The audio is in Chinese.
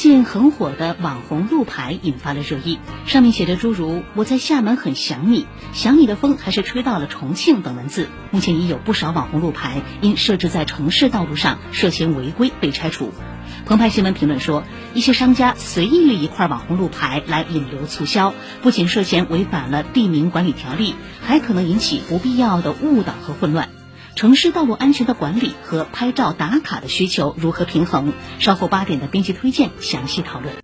近很火的网红路牌引发了热议，上面写着诸如“我在厦门很想你”“想你的风还是吹到了重庆”等文字。目前已有不少网红路牌因设置在城市道路上涉嫌违规被拆除。澎湃新闻评论说，一些商家随意立一块网红路牌来引流促销，不仅涉嫌违反了地名管理条例，还可能引起不必要的误导和混乱。城市道路安全的管理和拍照打卡的需求如何平衡？稍后八点的编辑推荐详细讨论。